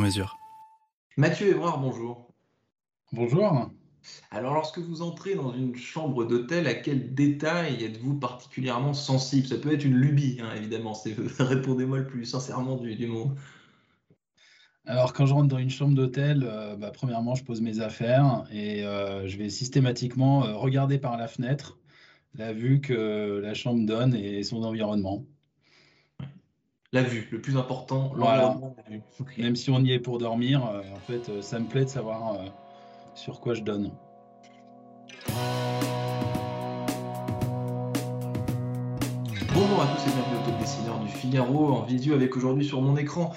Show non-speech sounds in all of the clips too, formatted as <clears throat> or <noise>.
mesure. Mathieu Évrard, bonjour. Bonjour. Alors, lorsque vous entrez dans une chambre d'hôtel, à quel détail êtes-vous particulièrement sensible? Ça peut être une lubie, hein, évidemment. C'est <laughs> répondez-moi le plus sincèrement du, du monde. Alors, quand je rentre dans une chambre d'hôtel, euh, bah, premièrement, je pose mes affaires et euh, je vais systématiquement euh, regarder par la fenêtre la vue que la chambre donne et son environnement. La vue, le plus important, Voilà. l'environnement de la vue. Même si on y est pour dormir, euh, en fait, euh, ça me plaît de savoir euh, sur quoi je donne. Bonjour à tous et bienvenue au Top Dessineur du Figaro, en visio avec aujourd'hui sur mon écran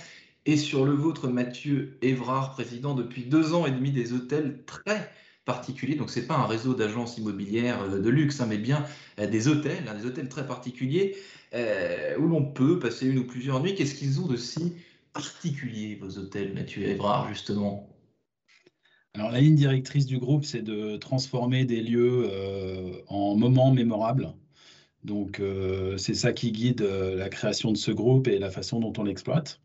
et sur le vôtre Mathieu Évrard, président depuis deux ans et demi des hôtels très particuliers. Donc c'est pas un réseau d'agences immobilières euh, de luxe, hein, mais bien euh, des hôtels, hein, des hôtels très particuliers euh, où l'on peut passer une ou plusieurs nuits. Qu'est-ce qu'ils ont de si particulier vos hôtels, Mathieu Évrard, justement? Alors, la ligne directrice du groupe, c'est de transformer des lieux en moments mémorables. Donc, c'est ça qui guide la création de ce groupe et la façon dont on l'exploite.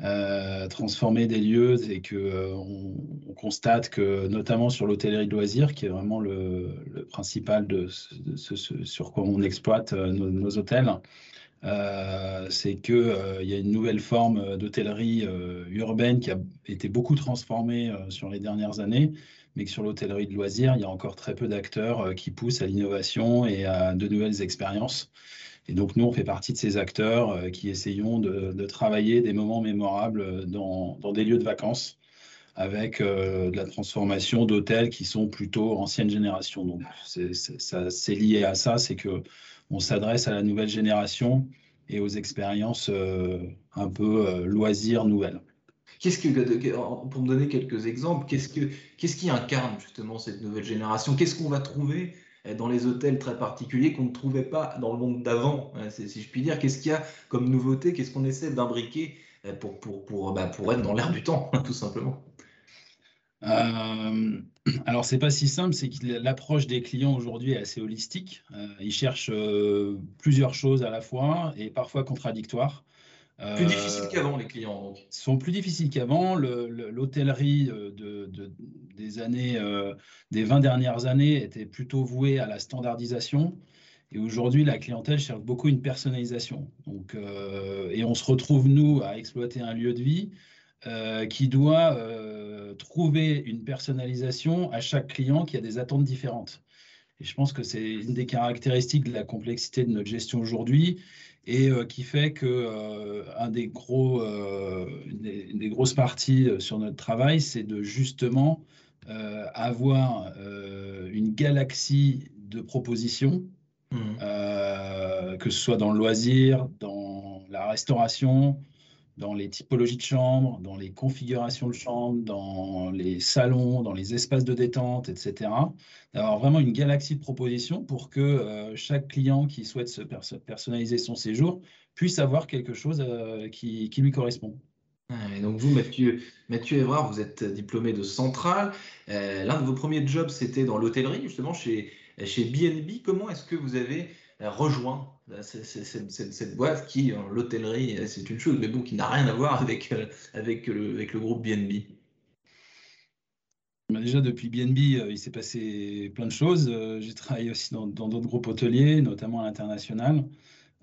Euh, transformer des lieux et que euh, on, on constate que, notamment sur l'hôtellerie de loisirs, qui est vraiment le, principal de, sur quoi on exploite euh, nos hôtels, euh, c'est que euh, y a une nouvelle forme d'hôtellerie euh, urbaine qui a été beaucoup transformée euh, sur les dernières années, mais que sur l'hôtellerie de loisirs, il y a encore très peu d'acteurs euh, qui poussent à l'innovation et à de nouvelles expériences. Et donc nous, on fait partie de ces acteurs euh, qui essayons de, travailler des moments mémorables dans, des lieux de vacances avec euh, de la transformation d'hôtels qui sont plutôt ancienne génération. Donc c'est lié à ça, c'est que on s'adresse à la nouvelle génération et aux expériences euh, un peu euh, loisirs nouvelles. Qu'est-ce que, pour me donner quelques exemples, qu'est-ce que, qu'est-ce qui incarne justement cette nouvelle génération? Qu'est-ce qu'on va trouver euh, dans les hôtels très particuliers qu'on ne trouvait pas dans le monde d'avant, hein, si je puis dire? Qu'est-ce qu'il y a comme nouveauté? Qu'est-ce qu'on essaie d'imbriquer pour, pour, pour, bah, pour être dans l'air du temps, <laughs> tout simplement? Euh, <clears throat> alors, c'est pas si simple, c'est que l'approche des clients aujourd'hui est assez holistique. Euh, ils cherchent euh, plusieurs choses à la fois et parfois contradictoires. Plus Euh, difficile qu'avant, les clients, donc. sont plus difficiles qu'avant. Le- le- L'hôtellerie de, de- des années, des 20 dernières années était plutôt vouée à la standardisation. Et aujourd'hui, la clientèle cherche beaucoup une personnalisation. Donc, et on se retrouve, nous, à exploiter un lieu de vie euh, qui doit euh, trouver une personnalisation à chaque client qui a des attentes différentes. Et je pense que c'est une des caractéristiques de la complexité de notre gestion aujourd'hui et euh, qui fait que un des gros, des, grosses parties sur notre travail, c'est de justement avoir une galaxie de propositions, euh, que ce soit dans le loisir, dans la restauration, dans les typologies de chambres, dans les configurations de chambres, dans les salons, dans les espaces de détente, etc. D'avoir vraiment une galaxie de propositions pour que euh, chaque client qui souhaite se perso- personnaliser son séjour puisse avoir quelque chose euh, qui, lui correspond. Ah, et donc vous, Mathieu, Mathieu Évrard, vous êtes diplômé de Centrale. Euh, l'un de vos premiers jobs, c'était dans l'hôtellerie, justement, chez, chez B&B. Comment est-ce que vous avez rejoint euh, cette, boîte qui, l'hôtellerie, euh, c'est une chose, mais bon, qui n'a rien à voir avec, euh, avec, le, groupe B&B? Bah, Déjà, depuis BNB, euh, il s'est passé plein de choses. Euh, J'ai travaillé aussi dans d'autres groupes hôteliers, notamment à l'international.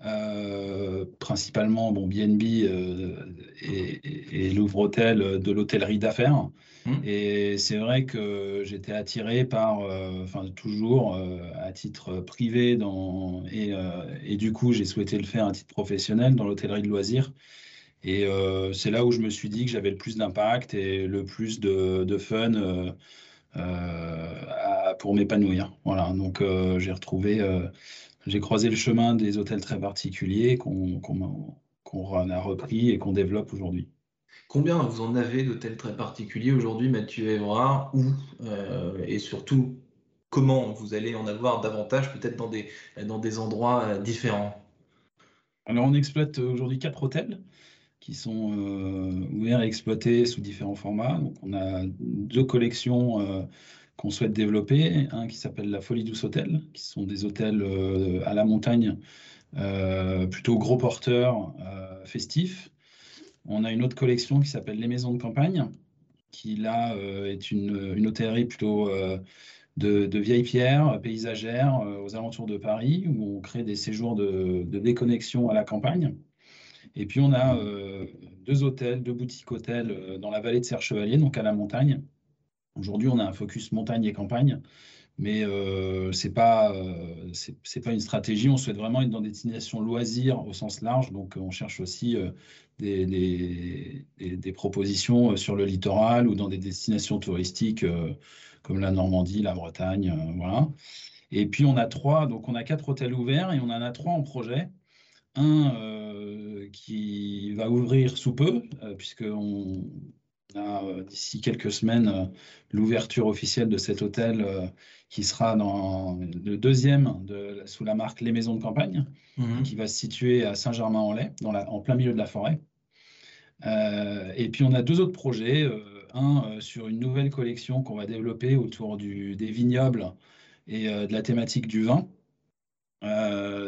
Euh, principalement, bon, BNB euh, et, l'ouvre-hôtel de l'hôtellerie d'affaires. Hmm. Et c'est vrai que j'étais attiré par, euh, enfin toujours euh, à titre privé dans, et, euh, et du coup j'ai souhaité le faire à titre professionnel dans l'hôtellerie de loisirs. Et euh, c'est là où je me suis dit que j'avais le plus d'impact et le plus de, de fun euh, euh, pour m'épanouir. Voilà, donc euh, j'ai retrouvé, euh, j'ai croisé le chemin des hôtels très particuliers qu'on a repris et qu'on développe aujourd'hui. Combien vous en avez d'hôtels très particuliers aujourd'hui, Mathieu Évrard, où, et surtout, comment vous allez en avoir davantage, peut-être dans des, dans des endroits différents? Alors, on exploite aujourd'hui quatre hôtels qui sont ouverts et exploités sous différents formats. Donc, on a deux collections qu'on souhaite développer. Un qui s'appelle la Folie Douce Hôtel, qui sont des hôtels euh, à la montagne, euh, plutôt gros porteurs, euh, festifs. On a une autre collection qui s'appelle les Maisons de Campagne, qui là est une, une, hôtellerie plutôt de, de vieilles pierres paysagères aux alentours de Paris, où on crée des séjours de, de déconnexion à la campagne. Et puis on a deux hôtels, deux boutiques hôtels dans la vallée de Serre-Chevalier, donc à la montagne, Aujourd'hui, on a un focus montagne et campagne, mais euh, ce n'est pas, euh, pas une stratégie. On souhaite vraiment être dans des destinations loisirs au sens large. Donc, on cherche aussi euh, des, des, des, propositions sur le littoral ou dans des destinations touristiques comme la Normandie, la Bretagne. voilà. Et puis, on a trois, donc on a quatre hôtels ouverts et on en a trois en projet. Un qui va ouvrir sous peu, puisqu'on a euh, d'ici quelques semaines euh, l'ouverture officielle de cet hôtel euh, qui sera dans le deuxième de, sous la marque Les Maisons de Campagne, mhm. qui va se situer à Saint-Germain-en-Laye, en plein milieu de la forêt. et puis on a deux autres projets, un sur une nouvelle collection qu'on va développer autour du, des vignobles et de la thématique du vin.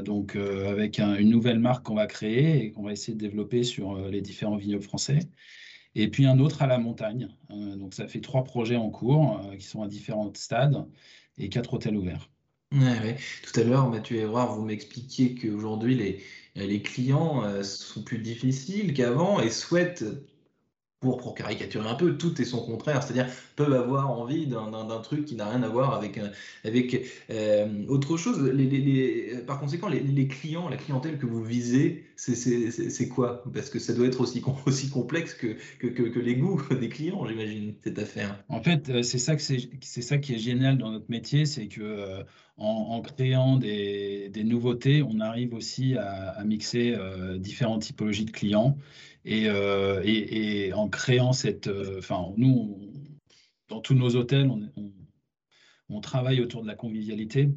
donc avec une nouvelle marque qu'on va créer et qu'on va essayer de développer sur les différents vignobles français et puis un autre à la montagne. Euh, donc ça fait trois projets en cours euh, qui sont à différents stades et quatre hôtels ouverts. Tout à l'heure, Mathieu Évrard, vous m'expliquiez qu'aujourd'hui, les, les clients euh, sont plus difficiles qu'avant et souhaitent pour, caricaturer un peu, tout est son contraire, c'est-à-dire peuvent avoir envie d'un truc qui n'a rien à voir avec, euh, euh, autre chose. Les, par conséquent, les, clients, la clientèle que vous visez, c'est quoi? Parce que ça doit être aussi, complexe que, les goûts <laughs> des clients, j'imagine, cette affaire. En fait, euh, c'est ça, qui est génial dans notre métier, c'est que créant des, nouveautés, on arrive aussi à, mixer différentes typologies de clients. Euh, et, en créant cette. Euh, enfin, nous, dans tous nos hôtels, on, travaille autour de la convivialité.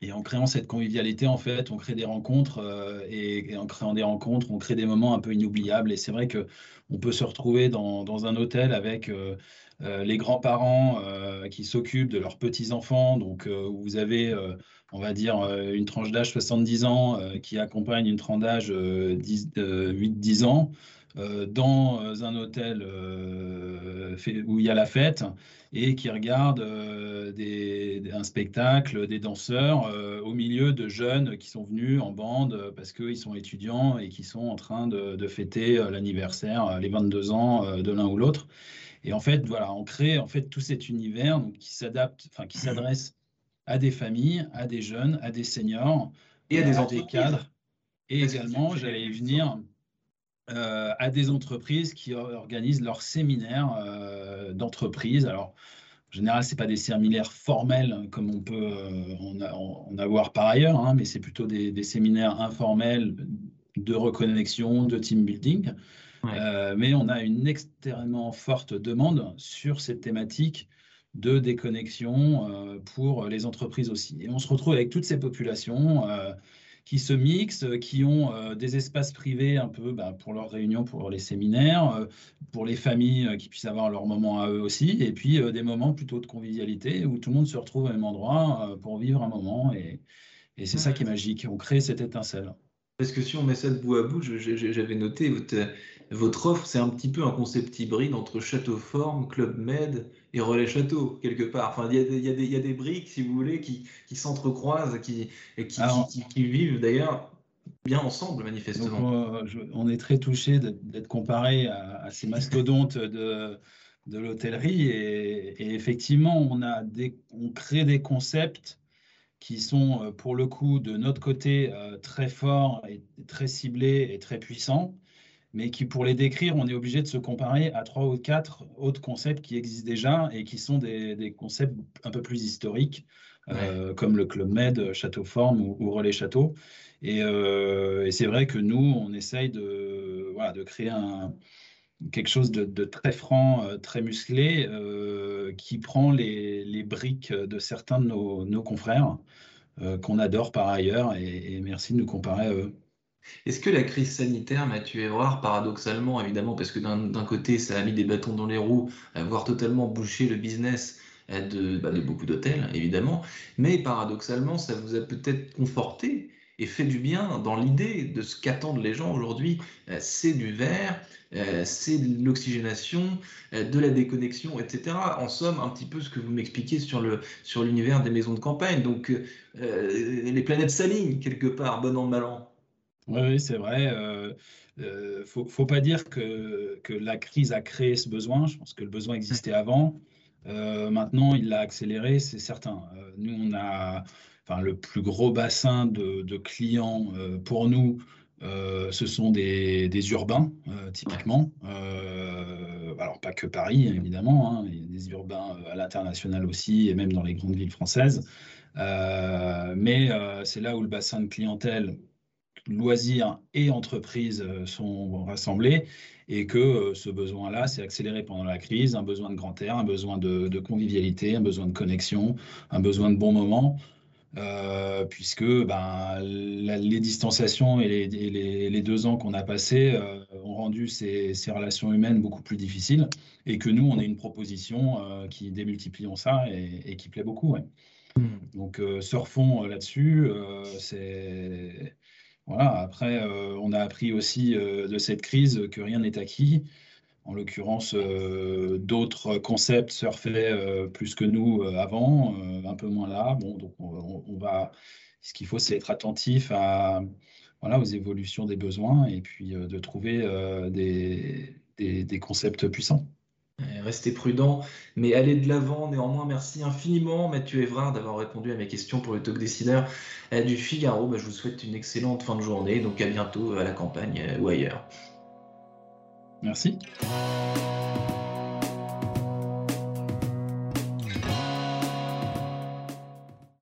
Et en créant cette convivialité, en fait, on crée des rencontres euh, et, en créant des rencontres, on crée des moments un peu inoubliables. Et c'est vrai que on peut se retrouver dans, dans un hôtel avec les grands-parents qui s'occupent de leurs petits-enfants. Donc, vous avez on va dire, euh, une tranche d'âge 70 ans euh, qui accompagne une tranche d'âge 8-10 ans euh, dans un hôtel où il y a la fête et qui regarde un spectacle, des danseurs au milieu de jeunes qui sont venus en bande parce qu'ils sont étudiants et qui sont en train de, fêter l'anniversaire, les 22 ans de l'un ou l'autre. Et en fait, voilà, on crée en fait tout cet univers qui s'adapte, enfin qui s'adresse à des familles, à des jeunes, à des seniors et à des, cadres. Et également, j'allais venir euh, à des entreprises qui organisent leurs séminaires euh, d'entreprise. Alors, en général, ce pas des séminaires formels comme on peut euh, en, avoir par ailleurs, hein, mais c'est plutôt des, séminaires informels de reconnexion, de team building. mais on a une extrêmement forte demande sur cette thématique de déconnexion euh, pour les entreprises aussi. Et on se retrouve avec toutes ces populations euh, qui se mixent, qui ont euh, des espaces privés un peu bah, pour leurs réunions, pour les séminaires, pour les familles qui puissent avoir leur moment à eux aussi, et puis des moments plutôt de convivialité où tout le monde se retrouve au même endroit pour vivre un moment. Et, et c'est ça qui est magique. On crée cette étincelle. Parce que si on met ça de bout à bout, j'avais noté votre, votre offre, c'est un petit peu un concept hybride entre Château Forme, Club Med et Relais Château, quelque part. Enfin, il y, a, y a des briques, si vous voulez, qui, qui s'entrecroisent qui, qui, qui, vivent d'ailleurs bien ensemble, manifestement. Euh, on est très touché d'être comparé à, ces mastodontes de, de l'hôtellerie. Et, effectivement, on, a des, on crée des concepts qui sont euh, pour le coup de notre côté euh, très forts et très ciblés et très puissants, mais qui pour les décrire, on est obligé de se comparer à trois ou quatre autres concepts qui existent déjà et qui sont des, concepts un peu plus historiques, euh, comme le Club Med, Château Forme ou, Relais Château. Et, et c'est vrai que nous, on essaye de, voilà, de créer un, quelque chose de, très franc, très musclé, qui prend les, briques de certains de nos, confrères qu'on adore par ailleurs. Et, merci de nous comparer à eux. Est-ce que la crise sanitaire, Mathieu Évrard, paradoxalement, évidemment, parce que d'un côté, ça a mis des bâtons dans les roues, voire totalement bouché le business bah, de beaucoup d'hôtels, évidemment, mais paradoxalement, ça vous a peut-être conforté et fait du bien dans l'idée de ce qu'attendent les gens aujourd'hui. Euh, c'est du verre, euh, c'est de l'oxygénation, euh, de la déconnexion, etc. En somme, un petit peu ce que vous m'expliquez sur le sur l'univers des maisons de campagne. Donc, les planètes s'alignent quelque part, bon an, mal an. Oui, c'est vrai. Il ne faut, pas dire que, que la crise a créé ce besoin. Je pense que le besoin existait avant. maintenant, il l'a accéléré, c'est certain. nous, on a le plus gros bassin de, clients euh, pour nous, euh, ce sont des, urbains, euh, typiquement. alors, pas que Paris, évidemment, hein, il y a des urbains à l'international aussi, et même dans les grandes villes françaises. mais c'est là où le bassin de clientèle, loisirs et entreprises sont rassemblés et que ce besoin-là s'est accéléré pendant la crise, un besoin de grand air, un besoin de, de convivialité, un besoin de connexion, un besoin de bons moments. Euh, puisque ben, les distanciations et les, deux ans qu'on a passés euh, ont rendu ces, relations humaines beaucoup plus difficiles, et que nous, on est une proposition euh, qui démultiplions ça et, qui plaît beaucoup. Hmm. Donc, surfons là-dessus. c'est voilà. Après, on a appris aussi de cette crise que rien n'est acquis. En l'occurrence, euh, d'autres concepts surfaient euh, plus que nous euh, avant, un peu moins là. Bon, donc on, va. Ce qu'il faut, c'est être attentif à, voilà, aux évolutions des besoins et puis de trouver des, concepts puissants. Restez prudent, mais allez de l'avant. Néanmoins, merci infiniment, Mathieu Évrard, d'avoir répondu à mes questions pour le talk décideur du Figaro. Bah, je vous souhaite une excellente fin de journée. Donc, à bientôt à la campagne ou ailleurs. Merci.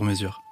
sur mesure.